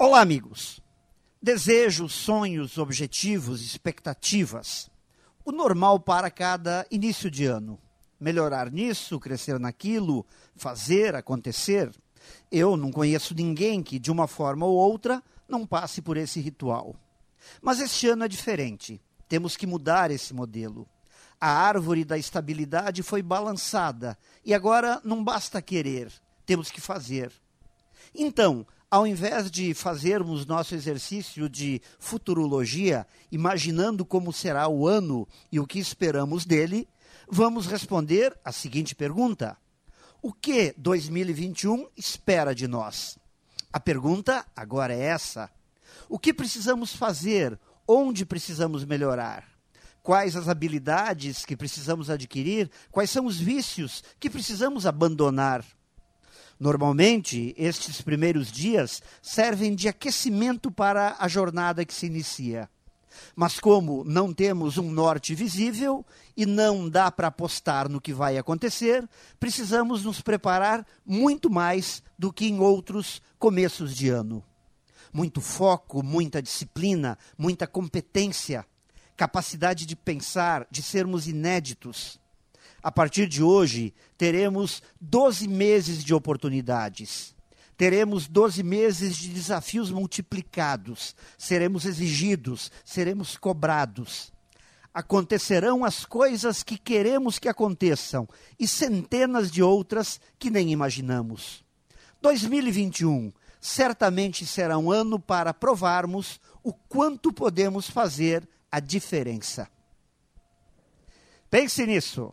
Olá, amigos. Desejos, sonhos, objetivos, expectativas. O normal para cada início de ano. Melhorar nisso, crescer naquilo, fazer acontecer. Eu não conheço ninguém que, de uma forma ou outra, não passe por esse ritual. Mas este ano é diferente. Temos que mudar esse modelo. A árvore da estabilidade foi balançada e agora não basta querer, temos que fazer. Então, ao invés de fazermos nosso exercício de futurologia, imaginando como será o ano e o que esperamos dele, vamos responder a seguinte pergunta: O que 2021 espera de nós? A pergunta agora é essa: O que precisamos fazer? Onde precisamos melhorar? Quais as habilidades que precisamos adquirir? Quais são os vícios que precisamos abandonar? Normalmente, estes primeiros dias servem de aquecimento para a jornada que se inicia. Mas como não temos um norte visível e não dá para apostar no que vai acontecer, precisamos nos preparar muito mais do que em outros começos de ano. Muito foco, muita disciplina, muita competência, capacidade de pensar, de sermos inéditos a partir de hoje, teremos 12 meses de oportunidades. Teremos 12 meses de desafios multiplicados. Seremos exigidos, seremos cobrados. Acontecerão as coisas que queremos que aconteçam e centenas de outras que nem imaginamos. 2021 certamente será um ano para provarmos o quanto podemos fazer a diferença. Pense nisso